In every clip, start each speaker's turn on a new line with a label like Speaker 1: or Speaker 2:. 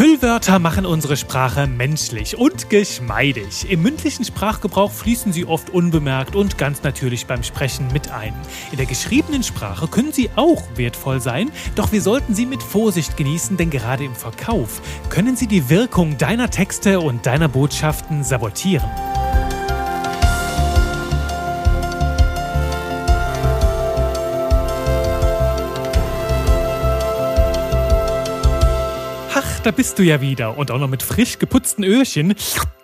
Speaker 1: Füllwörter machen unsere Sprache menschlich und geschmeidig. Im mündlichen Sprachgebrauch fließen sie oft unbemerkt und ganz natürlich beim Sprechen mit ein. In der geschriebenen Sprache können sie auch wertvoll sein, doch wir sollten sie mit Vorsicht genießen, denn gerade im Verkauf können sie die Wirkung deiner Texte und deiner Botschaften sabotieren. Da bist du ja wieder und auch noch mit frisch geputzten Öhrchen.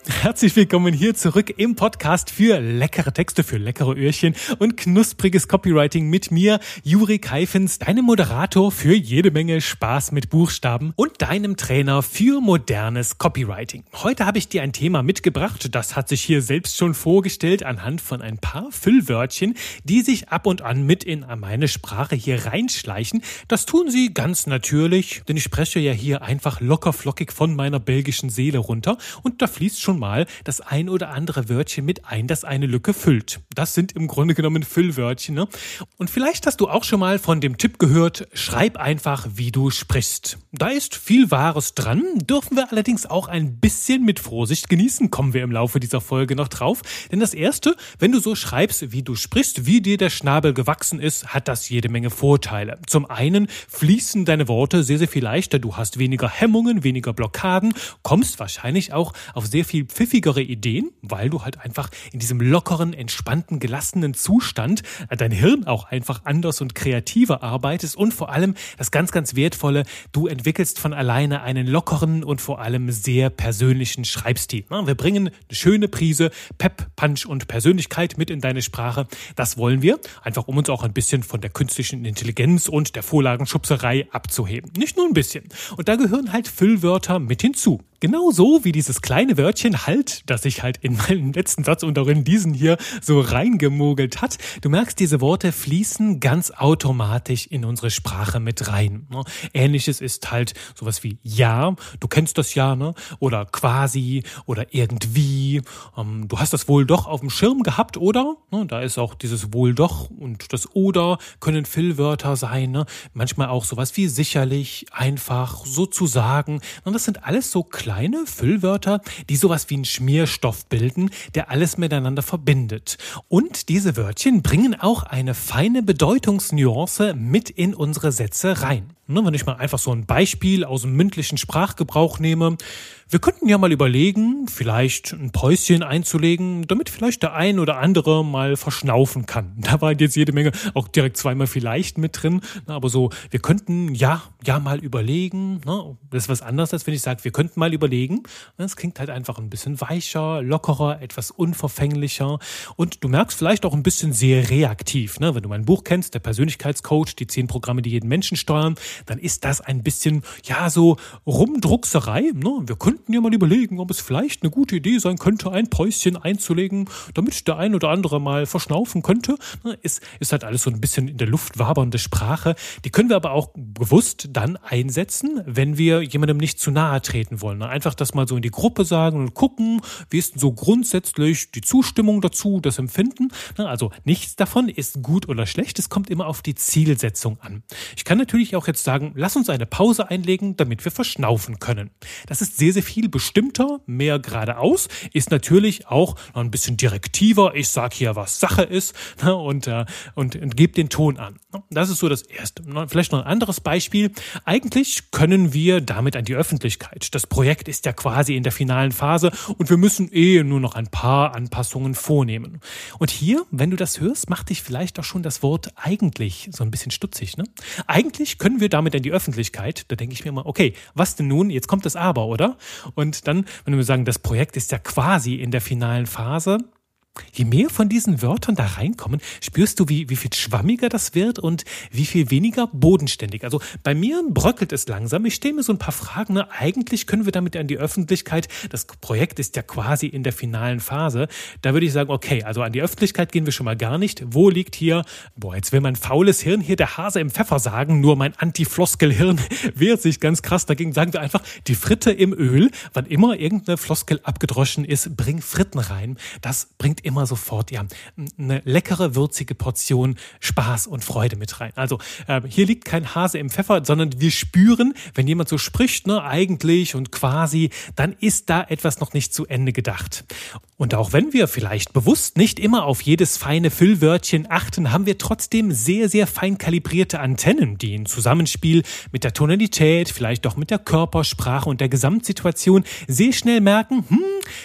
Speaker 1: Herzlich willkommen hier zurück im Podcast für leckere Texte, für leckere Öhrchen und knuspriges Copywriting mit mir, Juri Keifens, deinem Moderator für jede Menge Spaß mit Buchstaben und deinem Trainer für modernes Copywriting. Heute habe ich dir ein Thema mitgebracht, das hat sich hier selbst schon vorgestellt anhand von ein paar Füllwörtchen, die sich ab und an mit in meine Sprache hier reinschleichen. Das tun sie ganz natürlich, denn ich spreche ja hier einfach locker flockig von meiner belgischen Seele runter und da fließt schon mal das ein oder andere Wörtchen mit ein, das eine Lücke füllt. Das sind im Grunde genommen Füllwörtchen. Ne? Und vielleicht hast du auch schon mal von dem Tipp gehört, schreib einfach, wie du sprichst. Da ist viel Wahres dran, dürfen wir allerdings auch ein bisschen mit Vorsicht genießen, kommen wir im Laufe dieser Folge noch drauf. Denn das Erste, wenn du so schreibst, wie du sprichst, wie dir der Schnabel gewachsen ist, hat das jede Menge Vorteile. Zum einen fließen deine Worte sehr, sehr viel leichter, du hast weniger Hemmungen, weniger Blockaden, kommst wahrscheinlich auch auf sehr viel pfiffigere Ideen, weil du halt einfach in diesem lockeren, entspannten, gelassenen Zustand äh, dein Hirn auch einfach anders und kreativer arbeitest und vor allem das ganz, ganz wertvolle, du entwickelst von alleine einen lockeren und vor allem sehr persönlichen Schreibstil. Wir bringen eine schöne Prise Pep, Punch und Persönlichkeit mit in deine Sprache. Das wollen wir, einfach um uns auch ein bisschen von der künstlichen Intelligenz und der Vorlagenschubserei abzuheben. Nicht nur ein bisschen. Und da gehören halt Füllwörter mit hinzu. Genauso wie dieses kleine Wörtchen halt, das sich halt in meinen letzten Satz und auch in diesen hier so reingemogelt hat. Du merkst, diese Worte fließen ganz automatisch in unsere Sprache mit rein. Ne? Ähnliches ist halt sowas wie ja, du kennst das ja, ne? Oder quasi oder irgendwie. Ähm, du hast das wohl doch auf dem Schirm gehabt, oder? Ne? Da ist auch dieses wohl doch und das oder können Füllwörter sein. Ne? Manchmal auch sowas wie sicherlich, einfach, sozusagen. Und das sind alles so kleine Füllwörter, die sowas wie einen Schmierstoff bilden, der alles miteinander verbindet. Und diese Wörtchen bringen auch eine feine Bedeutungsnuance mit in unsere Sätze rein. Ne, wenn ich mal einfach so ein Beispiel aus dem mündlichen Sprachgebrauch nehme. Wir könnten ja mal überlegen, vielleicht ein Päuschen einzulegen, damit vielleicht der ein oder andere mal verschnaufen kann. Da war jetzt jede Menge, auch direkt zweimal vielleicht mit drin. Aber so, wir könnten ja, ja mal überlegen. Ne? Das ist was anderes, als wenn ich sage, wir könnten mal überlegen. Das klingt halt einfach ein bisschen weicher, lockerer, etwas unverfänglicher. Und du merkst vielleicht auch ein bisschen sehr reaktiv. Ne? Wenn du mein Buch kennst, der Persönlichkeitscoach, die zehn Programme, die jeden Menschen steuern, dann ist das ein bisschen, ja, so Rumdruckserei. Ne? Wir könnten ja mal überlegen, ob es vielleicht eine gute Idee sein könnte, ein Päuschen einzulegen, damit der ein oder andere mal verschnaufen könnte. Ist, ist halt alles so ein bisschen in der Luft wabernde Sprache. Die können wir aber auch bewusst dann einsetzen, wenn wir jemandem nicht zu nahe treten wollen. Einfach das mal so in die Gruppe sagen und gucken, wie ist denn so grundsätzlich die Zustimmung dazu, das Empfinden. Also nichts davon ist gut oder schlecht. Es kommt immer auf die Zielsetzung an. Ich kann natürlich auch jetzt sagen, lass uns eine Pause einlegen, damit wir verschnaufen können. Das ist sehr, sehr viel bestimmter, mehr geradeaus, ist natürlich auch noch ein bisschen direktiver. Ich sage hier, was Sache ist ne, und, äh, und, und gebe den Ton an. Das ist so das Erste. Vielleicht noch ein anderes Beispiel. Eigentlich können wir damit an die Öffentlichkeit. Das Projekt ist ja quasi in der finalen Phase und wir müssen eh nur noch ein paar Anpassungen vornehmen. Und hier, wenn du das hörst, macht dich vielleicht auch schon das Wort eigentlich so ein bisschen stutzig. Ne? Eigentlich können wir damit in die Öffentlichkeit, da denke ich mir immer, okay, was denn nun? Jetzt kommt das Aber, oder? Und dann, wenn wir sagen, das Projekt ist ja quasi in der finalen Phase, Je mehr von diesen Wörtern da reinkommen, spürst du, wie, wie viel schwammiger das wird und wie viel weniger bodenständig. Also bei mir bröckelt es langsam. Ich stelle mir so ein paar Fragen. Ne? Eigentlich können wir damit an die Öffentlichkeit. Das Projekt ist ja quasi in der finalen Phase. Da würde ich sagen, okay, also an die Öffentlichkeit gehen wir schon mal gar nicht. Wo liegt hier, boah, jetzt will mein faules Hirn hier der Hase im Pfeffer sagen, nur mein Anti-Floskel-Hirn wehrt sich ganz krass dagegen. Sagen wir einfach, die Fritte im Öl. Wann immer irgendeine Floskel abgedroschen ist, bring Fritten rein. Das bringt immer sofort ja eine leckere, würzige Portion Spaß und Freude mit rein. Also äh, hier liegt kein Hase im Pfeffer, sondern wir spüren, wenn jemand so spricht, ne, eigentlich und quasi, dann ist da etwas noch nicht zu Ende gedacht. Und auch wenn wir vielleicht bewusst nicht immer auf jedes feine Füllwörtchen achten, haben wir trotzdem sehr, sehr fein kalibrierte Antennen, die in Zusammenspiel mit der Tonalität, vielleicht auch mit der Körpersprache und der Gesamtsituation sehr schnell merken, hm,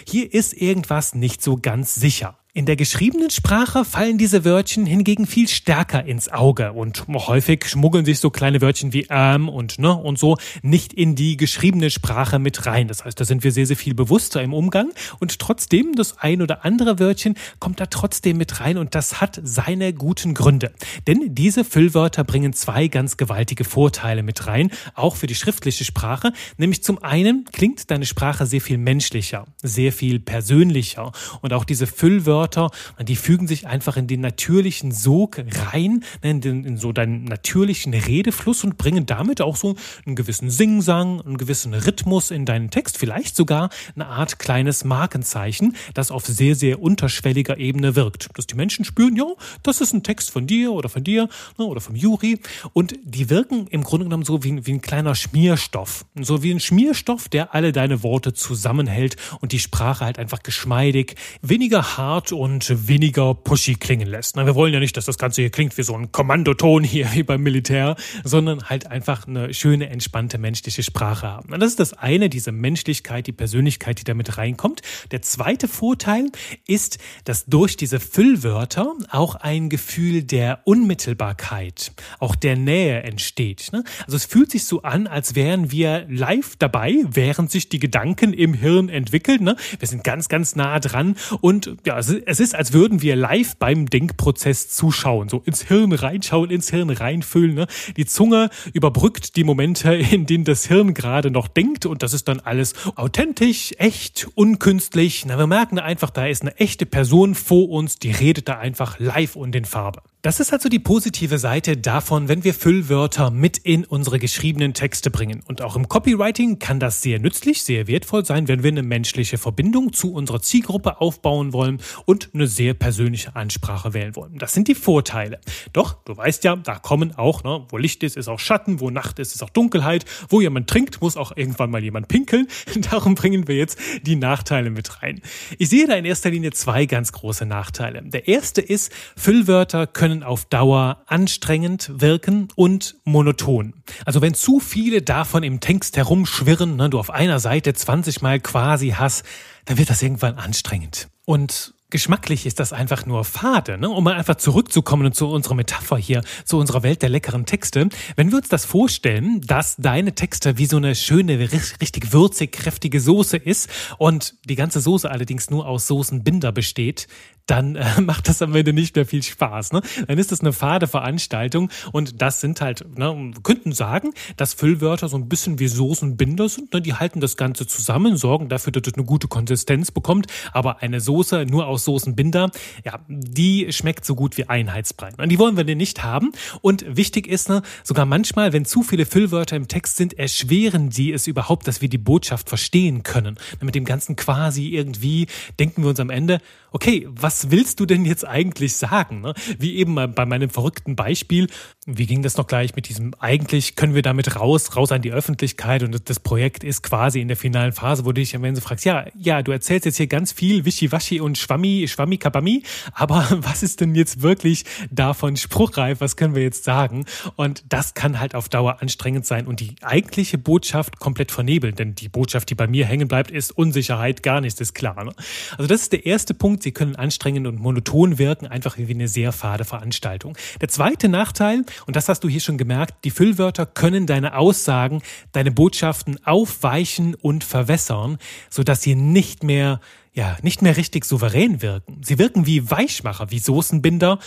Speaker 1: hier ist irgendwas nicht so ganz sicher. In der geschriebenen Sprache fallen diese Wörtchen hingegen viel stärker ins Auge und häufig schmuggeln sich so kleine Wörtchen wie ähm und ne und so nicht in die geschriebene Sprache mit rein. Das heißt, da sind wir sehr, sehr viel bewusster im Umgang und trotzdem das ein oder andere Wörtchen kommt da trotzdem mit rein und das hat seine guten Gründe. Denn diese Füllwörter bringen zwei ganz gewaltige Vorteile mit rein, auch für die schriftliche Sprache. Nämlich zum einen klingt deine Sprache sehr viel menschlicher, sehr viel persönlicher und auch diese Füllwörter Wörter, die fügen sich einfach in den natürlichen Sog rein, ne, in, den, in so deinen natürlichen Redefluss und bringen damit auch so einen gewissen Singsang, einen gewissen Rhythmus in deinen Text, vielleicht sogar eine Art kleines Markenzeichen, das auf sehr, sehr unterschwelliger Ebene wirkt. Dass die Menschen spüren, ja, das ist ein Text von dir oder von dir ne, oder vom Juri und die wirken im Grunde genommen so wie, wie ein kleiner Schmierstoff. So wie ein Schmierstoff, der alle deine Worte zusammenhält und die Sprache halt einfach geschmeidig, weniger hart und weniger pushy klingen lässt. wir wollen ja nicht, dass das Ganze hier klingt wie so ein Kommandoton hier wie beim Militär, sondern halt einfach eine schöne, entspannte menschliche Sprache haben. Und das ist das eine, diese Menschlichkeit, die Persönlichkeit, die damit reinkommt. Der zweite Vorteil ist, dass durch diese Füllwörter auch ein Gefühl der Unmittelbarkeit, auch der Nähe entsteht. Ne? Also es fühlt sich so an, als wären wir live dabei, während sich die Gedanken im Hirn entwickeln. Ne? Wir sind ganz, ganz nah dran und ja, es ist, als würden wir live beim Denkprozess zuschauen, so ins Hirn reinschauen, ins Hirn reinfüllen. Ne? Die Zunge überbrückt die Momente, in denen das Hirn gerade noch denkt und das ist dann alles authentisch, echt, unkünstlich. Na, wir merken einfach, da ist eine echte Person vor uns, die redet da einfach live und in Farbe. Das ist also die positive Seite davon, wenn wir Füllwörter mit in unsere geschriebenen Texte bringen. Und auch im Copywriting kann das sehr nützlich, sehr wertvoll sein, wenn wir eine menschliche Verbindung zu unserer Zielgruppe aufbauen wollen und eine sehr persönliche Ansprache wählen wollen. Das sind die Vorteile. Doch, du weißt ja, da kommen auch, ne, wo Licht ist, ist auch Schatten, wo Nacht ist, ist auch Dunkelheit, wo jemand trinkt, muss auch irgendwann mal jemand pinkeln. Darum bringen wir jetzt die Nachteile mit rein. Ich sehe da in erster Linie zwei ganz große Nachteile. Der erste ist, Füllwörter können können auf Dauer anstrengend wirken und monoton. Also wenn zu viele davon im Text herumschwirren, ne, du auf einer Seite 20 Mal quasi hast, dann wird das irgendwann anstrengend. Und geschmacklich ist das einfach nur fade, ne? um mal einfach zurückzukommen zu unserer Metapher hier, zu unserer Welt der leckeren Texte. Wenn wir uns das vorstellen, dass deine Texte wie so eine schöne, richtig würzig, kräftige Soße ist und die ganze Soße allerdings nur aus Soßenbinder besteht, dann äh, macht das am Ende nicht mehr viel Spaß. Ne? Dann ist das eine fade Veranstaltung und das sind halt, ne, wir könnten sagen, dass Füllwörter so ein bisschen wie Soßenbinder sind. Ne? Die halten das Ganze zusammen, sorgen dafür, dass es eine gute Konsistenz bekommt. Aber eine Soße nur aus Soßenbinder, ja, die schmeckt so gut wie Einheitsbrei. Und die wollen wir denn nicht haben. Und wichtig ist, ne, sogar manchmal, wenn zu viele Füllwörter im Text sind, erschweren sie es überhaupt, dass wir die Botschaft verstehen können. Mit dem Ganzen quasi irgendwie denken wir uns am Ende, okay, was willst du denn jetzt eigentlich sagen? Ne? Wie eben bei meinem verrückten Beispiel, wie ging das noch gleich mit diesem, eigentlich können wir damit raus, raus an die Öffentlichkeit und das Projekt ist quasi in der finalen Phase, wo du dich am Ende fragst, ja, ja, du erzählst jetzt hier ganz viel Wischiwaschi und Schwammi, Schwammi, Kabami, aber was ist denn jetzt wirklich davon spruchreif? Was können wir jetzt sagen? Und das kann halt auf Dauer anstrengend sein und die eigentliche Botschaft komplett vernebeln, denn die Botschaft, die bei mir hängen bleibt, ist Unsicherheit, gar nichts ist klar. Ne? Also das ist der erste Punkt, Sie können anstrengend und monoton wirken, einfach wie eine sehr fade Veranstaltung. Der zweite Nachteil, und das hast du hier schon gemerkt, die Füllwörter können deine Aussagen, deine Botschaften aufweichen und verwässern, sodass sie nicht mehr ja, nicht mehr richtig souverän wirken. Sie wirken wie Weichmacher, wie Soßenbinder,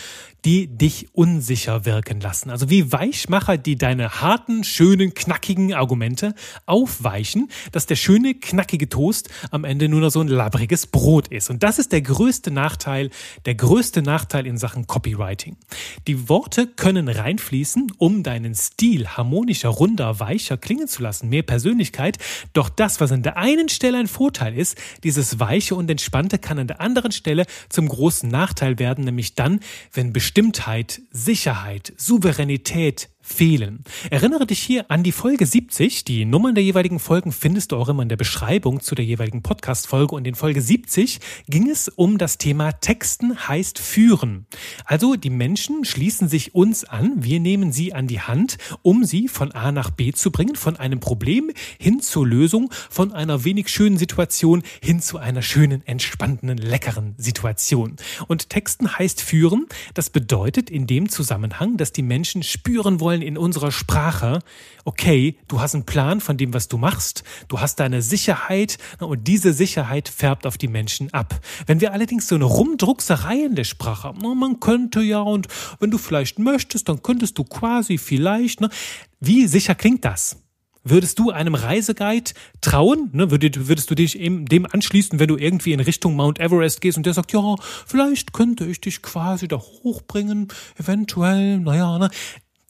Speaker 1: die dich unsicher wirken lassen. Also wie Weichmacher, die deine harten, schönen, knackigen Argumente aufweichen, dass der schöne, knackige Toast am Ende nur noch so ein labbriges Brot ist. Und das ist der größte Nachteil, der größte Nachteil in Sachen Copywriting. Die Worte können reinfließen, um deinen Stil harmonischer, runder, weicher klingen zu lassen, mehr Persönlichkeit. Doch das, was an der einen Stelle ein Vorteil ist, dieses weiche und entspannte kann an der anderen Stelle zum großen Nachteil werden, nämlich dann, wenn Bestimmtheit, Sicherheit, Souveränität, fehlen. Erinnere dich hier an die Folge 70. Die Nummern der jeweiligen Folgen findest du auch immer in der Beschreibung zu der jeweiligen Podcast-Folge. Und in Folge 70 ging es um das Thema Texten heißt führen. Also die Menschen schließen sich uns an. Wir nehmen sie an die Hand, um sie von A nach B zu bringen, von einem Problem hin zur Lösung, von einer wenig schönen Situation hin zu einer schönen, entspannten, leckeren Situation. Und Texten heißt führen. Das bedeutet in dem Zusammenhang, dass die Menschen spüren wollen, wollen in unserer Sprache, okay, du hast einen Plan von dem, was du machst, du hast deine Sicherheit und diese Sicherheit färbt auf die Menschen ab. Wenn wir allerdings so eine Rumdruckserei in der Sprache haben, man könnte ja und wenn du vielleicht möchtest, dann könntest du quasi vielleicht, ne? wie sicher klingt das? Würdest du einem Reiseguide trauen? Ne, würdest, würdest du dich eben dem anschließen, wenn du irgendwie in Richtung Mount Everest gehst und der sagt, ja, vielleicht könnte ich dich quasi da hochbringen, eventuell, naja, ne?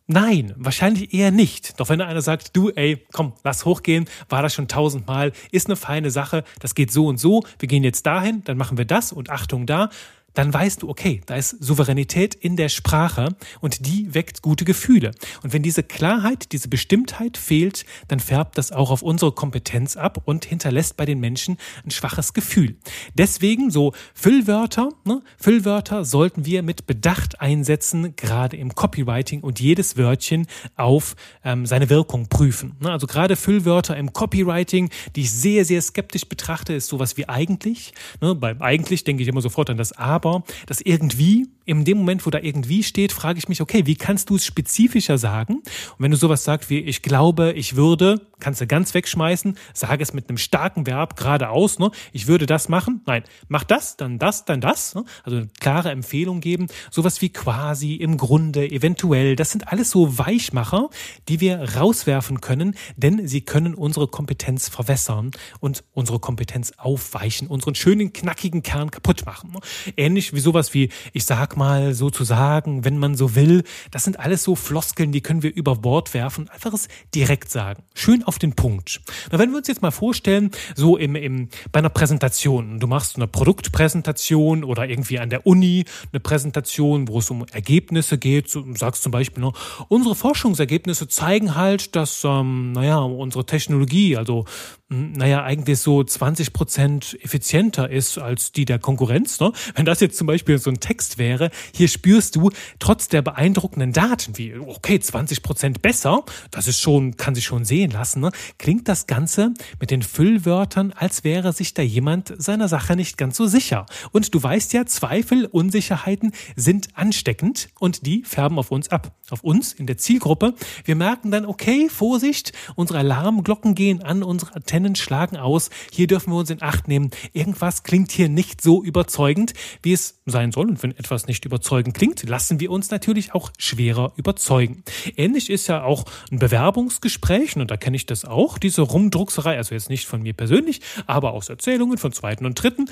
Speaker 1: Nein, wahrscheinlich eher nicht. Doch wenn einer sagt, du, ey, komm, lass hochgehen, war das schon tausendmal, ist eine feine Sache, das geht so und so, wir gehen jetzt dahin, dann machen wir das und Achtung da, dann weißt du, okay, da ist Souveränität in der Sprache und die weckt gute Gefühle. Und wenn diese Klarheit, diese Bestimmtheit fehlt, dann färbt das auch auf unsere Kompetenz ab und hinterlässt bei den Menschen ein schwaches Gefühl. Deswegen so Füllwörter, ne? Füllwörter sollten wir mit Bedacht einsetzen, gerade im Copywriting und jedes Wörtchen auf ähm, seine Wirkung prüfen. Ne? Also gerade Füllwörter im Copywriting, die ich sehr, sehr skeptisch betrachte, ist sowas wie eigentlich. Ne? Beim eigentlich denke ich immer sofort an das Aber aber das irgendwie, in dem Moment, wo da irgendwie steht, frage ich mich, okay, wie kannst du es spezifischer sagen? Und wenn du sowas sagst wie ich glaube, ich würde, kannst du ganz wegschmeißen, sage es mit einem starken Verb geradeaus, ne? Ich würde das machen. Nein, mach das, dann das, dann das. Ne? Also eine klare Empfehlung geben. Sowas wie quasi, im Grunde, eventuell. Das sind alles so Weichmacher, die wir rauswerfen können, denn sie können unsere Kompetenz verwässern und unsere Kompetenz aufweichen, unseren schönen, knackigen Kern kaputt machen. Ne? ähnlich wie sowas wie, ich sag mal sozusagen, wenn man so will. Das sind alles so Floskeln, die können wir über Bord werfen. Einfach es direkt sagen. Schön auf den Punkt. Na, wenn wir uns jetzt mal vorstellen, so im, im, bei einer Präsentation. Du machst eine Produktpräsentation oder irgendwie an der Uni eine Präsentation, wo es um Ergebnisse geht. Du sagst zum Beispiel, ne, unsere Forschungsergebnisse zeigen halt, dass, ähm, naja, unsere Technologie, also naja, eigentlich so 20 Prozent effizienter ist als die der Konkurrenz. Ne? Wenn das jetzt zum Beispiel so ein Text wäre, hier spürst du trotz der beeindruckenden Daten, wie, okay, 20 Prozent besser, das ist schon, kann sich schon sehen lassen, ne? klingt das Ganze mit den Füllwörtern, als wäre sich da jemand seiner Sache nicht ganz so sicher. Und du weißt ja, Zweifel, Unsicherheiten sind ansteckend und die färben auf uns ab. Auf uns in der Zielgruppe. Wir merken dann, okay, Vorsicht, unsere Alarmglocken gehen an, unsere Antennen schlagen aus, hier dürfen wir uns in Acht nehmen, irgendwas klingt hier nicht so überzeugend, wie es sein soll. Und wenn etwas nicht überzeugend klingt, lassen wir uns natürlich auch schwerer überzeugen. Ähnlich ist ja auch ein Bewerbungsgespräch, und da kenne ich das auch, diese Rumdruckserei, also jetzt nicht von mir persönlich, aber aus Erzählungen von zweiten und dritten.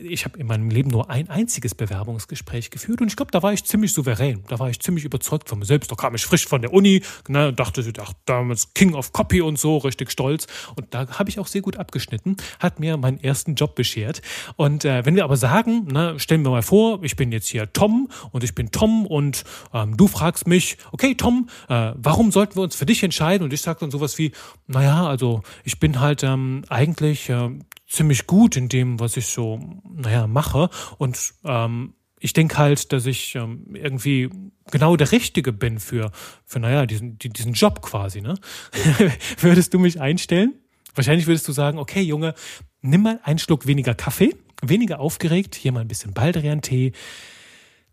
Speaker 1: Ich habe in meinem Leben nur ein einziges Bewerbungsgespräch geführt und ich glaube, da war ich ziemlich souverän, da war ich ziemlich überzeugt von mir selbst. Da kam ich frisch von der Uni, ne, dachte, dachte damals King of Copy und so, richtig stolz. Und da habe ich auch sehr gut abgeschnitten, hat mir meinen ersten Job beschert. Und äh, wenn wir aber sagen, na, stellen wir mal vor, ich bin jetzt hier Tom und ich bin Tom und ähm, du fragst mich, okay Tom, äh, warum sollten wir uns für dich entscheiden? Und ich sage dann sowas wie, naja, also ich bin halt ähm, eigentlich äh, ziemlich gut in dem, was ich so, naja, mache und ähm, ich denke halt, dass ich ähm, irgendwie genau der Richtige bin für, für naja, diesen, diesen Job quasi. Ne? Würdest du mich einstellen? Wahrscheinlich würdest du sagen, okay, Junge, nimm mal einen Schluck weniger Kaffee, weniger aufgeregt, hier mal ein bisschen Baldrian-Tee,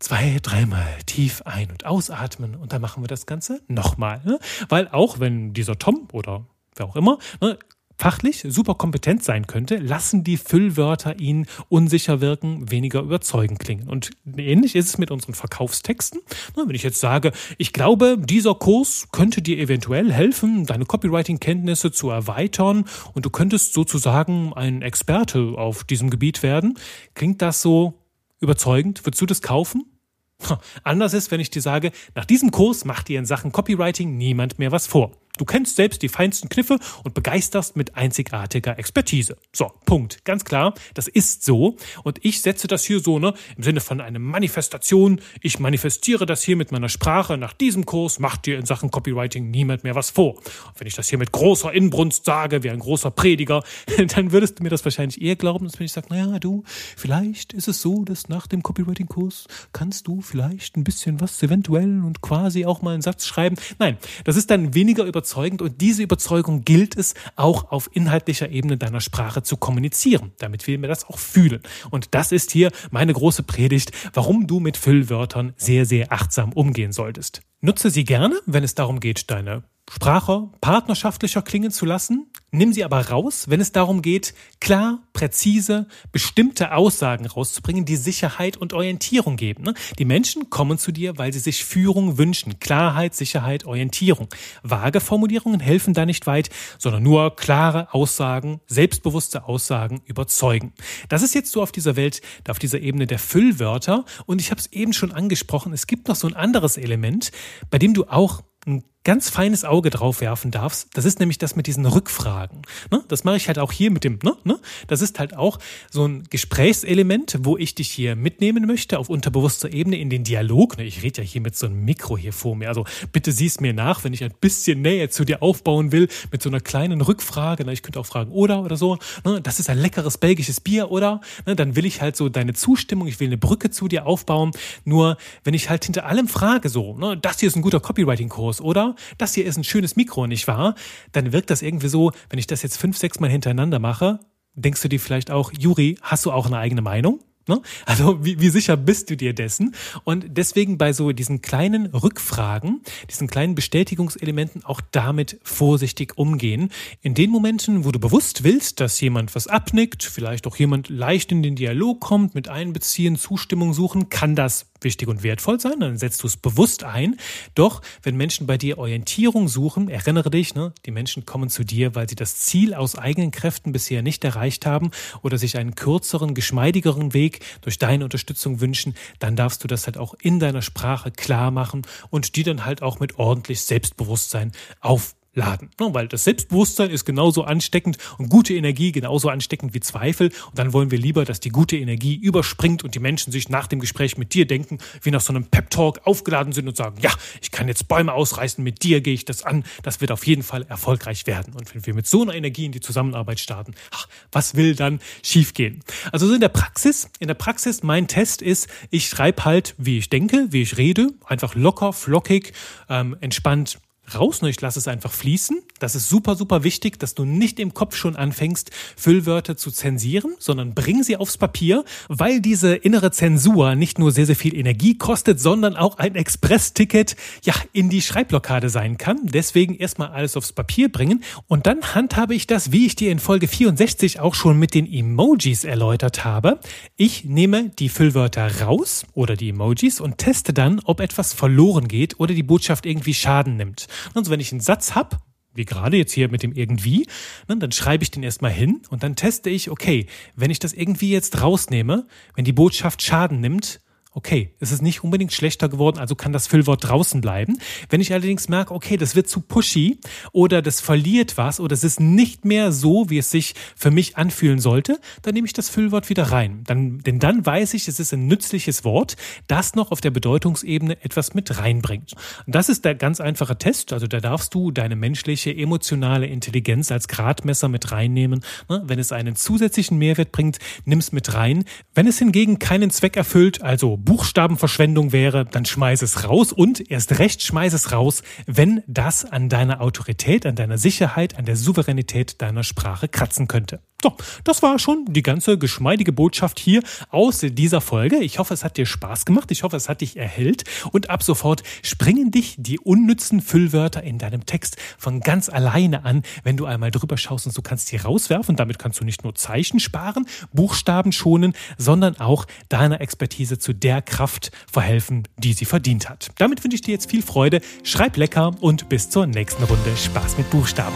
Speaker 1: zwei, dreimal tief ein- und ausatmen und dann machen wir das Ganze nochmal. Ne? Weil auch wenn dieser Tom oder wer auch immer ne, fachlich super kompetent sein könnte, lassen die Füllwörter ihn unsicher wirken, weniger überzeugend klingen. Und ähnlich ist es mit unseren Verkaufstexten. Wenn ich jetzt sage, ich glaube, dieser Kurs könnte dir eventuell helfen, deine Copywriting-Kenntnisse zu erweitern und du könntest sozusagen ein Experte auf diesem Gebiet werden, klingt das so überzeugend? Würdest du das kaufen? Anders ist, wenn ich dir sage, nach diesem Kurs macht dir in Sachen Copywriting niemand mehr was vor. Du kennst selbst die feinsten Kniffe und begeisterst mit einzigartiger Expertise. So, Punkt. Ganz klar, das ist so. Und ich setze das hier so, ne, im Sinne von einer Manifestation. Ich manifestiere das hier mit meiner Sprache. Nach diesem Kurs macht dir in Sachen Copywriting niemand mehr was vor. Und wenn ich das hier mit großer Inbrunst sage, wie ein großer Prediger, dann würdest du mir das wahrscheinlich eher glauben, als wenn ich sage, naja, du, vielleicht ist es so, dass nach dem Copywriting-Kurs kannst du vielleicht ein bisschen was eventuell und quasi auch mal einen Satz schreiben. Nein, das ist dann weniger überzeugend und diese Überzeugung gilt es auch auf inhaltlicher Ebene deiner Sprache zu kommunizieren, damit wir mir das auch fühlen. Und das ist hier meine große Predigt, warum du mit Füllwörtern sehr, sehr achtsam umgehen solltest. Nutze sie gerne, wenn es darum geht, deine Sprache partnerschaftlicher klingen zu lassen, nimm sie aber raus, wenn es darum geht, klar, präzise, bestimmte Aussagen rauszubringen, die Sicherheit und Orientierung geben. Ne? Die Menschen kommen zu dir, weil sie sich Führung wünschen. Klarheit, Sicherheit, Orientierung. Vage Formulierungen helfen da nicht weit, sondern nur klare Aussagen, selbstbewusste Aussagen überzeugen. Das ist jetzt so auf dieser Welt, auf dieser Ebene der Füllwörter. Und ich habe es eben schon angesprochen, es gibt noch so ein anderes Element, bei dem du auch ein ganz feines Auge drauf werfen darfst, das ist nämlich das mit diesen Rückfragen. Ne? Das mache ich halt auch hier mit dem, ne? ne? Das ist halt auch so ein Gesprächselement, wo ich dich hier mitnehmen möchte auf unterbewusster Ebene in den Dialog. Ne? Ich rede ja hier mit so einem Mikro hier vor mir. Also bitte siehst mir nach, wenn ich ein bisschen Nähe zu dir aufbauen will, mit so einer kleinen Rückfrage. Ne? Ich könnte auch fragen, oder oder so. Ne? Das ist ein leckeres belgisches Bier, oder? Ne? Dann will ich halt so deine Zustimmung, ich will eine Brücke zu dir aufbauen. Nur wenn ich halt hinter allem frage, so, ne? das hier ist ein guter Copywriting-Kurs, oder? Das hier ist ein schönes Mikro, nicht wahr? Dann wirkt das irgendwie so, wenn ich das jetzt fünf, sechs Mal hintereinander mache, denkst du dir vielleicht auch, Juri, hast du auch eine eigene Meinung? Ne? Also wie, wie sicher bist du dir dessen? Und deswegen bei so diesen kleinen Rückfragen, diesen kleinen Bestätigungselementen auch damit vorsichtig umgehen. In den Momenten, wo du bewusst willst, dass jemand was abnickt, vielleicht auch jemand leicht in den Dialog kommt, mit einbeziehen, Zustimmung suchen, kann das wichtig und wertvoll sein, dann setzt du es bewusst ein. Doch wenn Menschen bei dir Orientierung suchen, erinnere dich, ne, die Menschen kommen zu dir, weil sie das Ziel aus eigenen Kräften bisher nicht erreicht haben oder sich einen kürzeren, geschmeidigeren Weg durch deine Unterstützung wünschen, dann darfst du das halt auch in deiner Sprache klar machen und die dann halt auch mit ordentlich Selbstbewusstsein auf laden. Ne, weil das Selbstbewusstsein ist genauso ansteckend und gute Energie genauso ansteckend wie Zweifel. Und dann wollen wir lieber, dass die gute Energie überspringt und die Menschen sich nach dem Gespräch mit dir denken, wie nach so einem Pep-Talk aufgeladen sind und sagen, ja, ich kann jetzt Bäume ausreißen, mit dir gehe ich das an. Das wird auf jeden Fall erfolgreich werden. Und wenn wir mit so einer Energie in die Zusammenarbeit starten, ach, was will dann schiefgehen? Also so in der Praxis, in der Praxis, mein Test ist, ich schreibe halt, wie ich denke, wie ich rede, einfach locker, flockig, ähm, entspannt raus, nur ich lasse es einfach fließen. Das ist super, super wichtig, dass du nicht im Kopf schon anfängst, Füllwörter zu zensieren, sondern bring sie aufs Papier, weil diese innere Zensur nicht nur sehr, sehr viel Energie kostet, sondern auch ein Express-Ticket, ja, in die Schreibblockade sein kann. Deswegen erstmal alles aufs Papier bringen und dann handhabe ich das, wie ich dir in Folge 64 auch schon mit den Emojis erläutert habe. Ich nehme die Füllwörter raus oder die Emojis und teste dann, ob etwas verloren geht oder die Botschaft irgendwie Schaden nimmt. Also wenn ich einen Satz habe, wie gerade jetzt hier mit dem irgendwie, dann schreibe ich den erstmal hin und dann teste ich, okay, wenn ich das irgendwie jetzt rausnehme, wenn die Botschaft Schaden nimmt, Okay, es ist nicht unbedingt schlechter geworden, also kann das Füllwort draußen bleiben. Wenn ich allerdings merke, okay, das wird zu pushy oder das verliert was oder es ist nicht mehr so, wie es sich für mich anfühlen sollte, dann nehme ich das Füllwort wieder rein. Dann, denn dann weiß ich, es ist ein nützliches Wort, das noch auf der Bedeutungsebene etwas mit reinbringt. Und das ist der ganz einfache Test. Also da darfst du deine menschliche, emotionale Intelligenz als Gradmesser mit reinnehmen. Ne, wenn es einen zusätzlichen Mehrwert bringt, nimm es mit rein. Wenn es hingegen keinen Zweck erfüllt, also Buchstabenverschwendung wäre, dann schmeiß es raus und erst recht schmeiß es raus, wenn das an deiner Autorität, an deiner Sicherheit, an der Souveränität deiner Sprache kratzen könnte. So, das war schon die ganze geschmeidige Botschaft hier aus dieser Folge. Ich hoffe, es hat dir Spaß gemacht. Ich hoffe, es hat dich erhellt. Und ab sofort springen dich die unnützen Füllwörter in deinem Text von ganz alleine an, wenn du einmal drüber schaust und du kannst die rauswerfen. Damit kannst du nicht nur Zeichen sparen, Buchstaben schonen, sondern auch deiner Expertise zu der Kraft verhelfen, die sie verdient hat. Damit wünsche ich dir jetzt viel Freude. Schreib lecker und bis zur nächsten Runde Spaß mit Buchstaben.